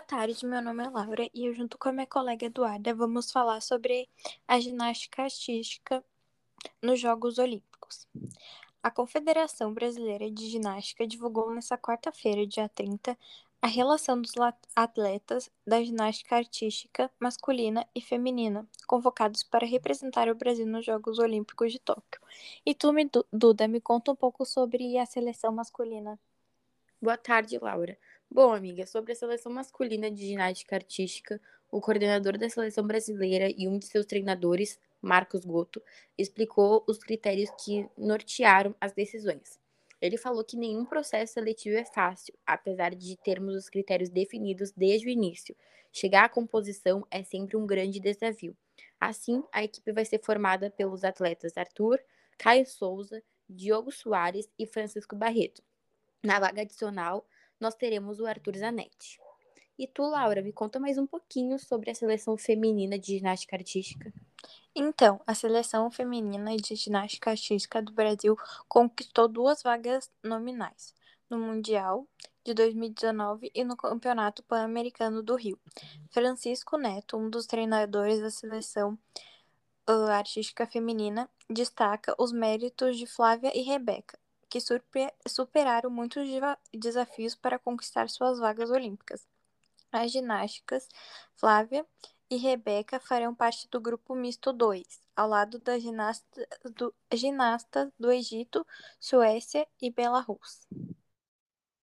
tarde, meu nome é Laura e eu, junto com a minha colega Eduarda, vamos falar sobre a ginástica artística nos Jogos Olímpicos. A Confederação Brasileira de Ginástica divulgou nesta quarta-feira, dia 30, a relação dos atletas da ginástica artística masculina e feminina convocados para representar o Brasil nos Jogos Olímpicos de Tóquio. E tu, Duda, me conta um pouco sobre a seleção masculina. Boa tarde, Laura. Bom, amiga, sobre a seleção masculina de ginástica artística, o coordenador da seleção brasileira e um de seus treinadores, Marcos Goto, explicou os critérios que nortearam as decisões. Ele falou que nenhum processo seletivo é fácil, apesar de termos os critérios definidos desde o início. Chegar à composição é sempre um grande desafio. Assim, a equipe vai ser formada pelos atletas Arthur, Caio Souza, Diogo Soares e Francisco Barreto. Na vaga adicional, nós teremos o Arthur Zanetti. E tu, Laura, me conta mais um pouquinho sobre a seleção feminina de ginástica artística. Então, a seleção feminina de ginástica artística do Brasil conquistou duas vagas nominais no Mundial de 2019 e no Campeonato Pan-Americano do Rio. Francisco Neto, um dos treinadores da seleção artística feminina, destaca os méritos de Flávia e Rebeca, que superaram muitos desafios para conquistar suas vagas olímpicas. As ginásticas Flávia e Rebeca farão parte do grupo misto 2, ao lado das ginasta do, ginastas do Egito, Suécia e Belarus.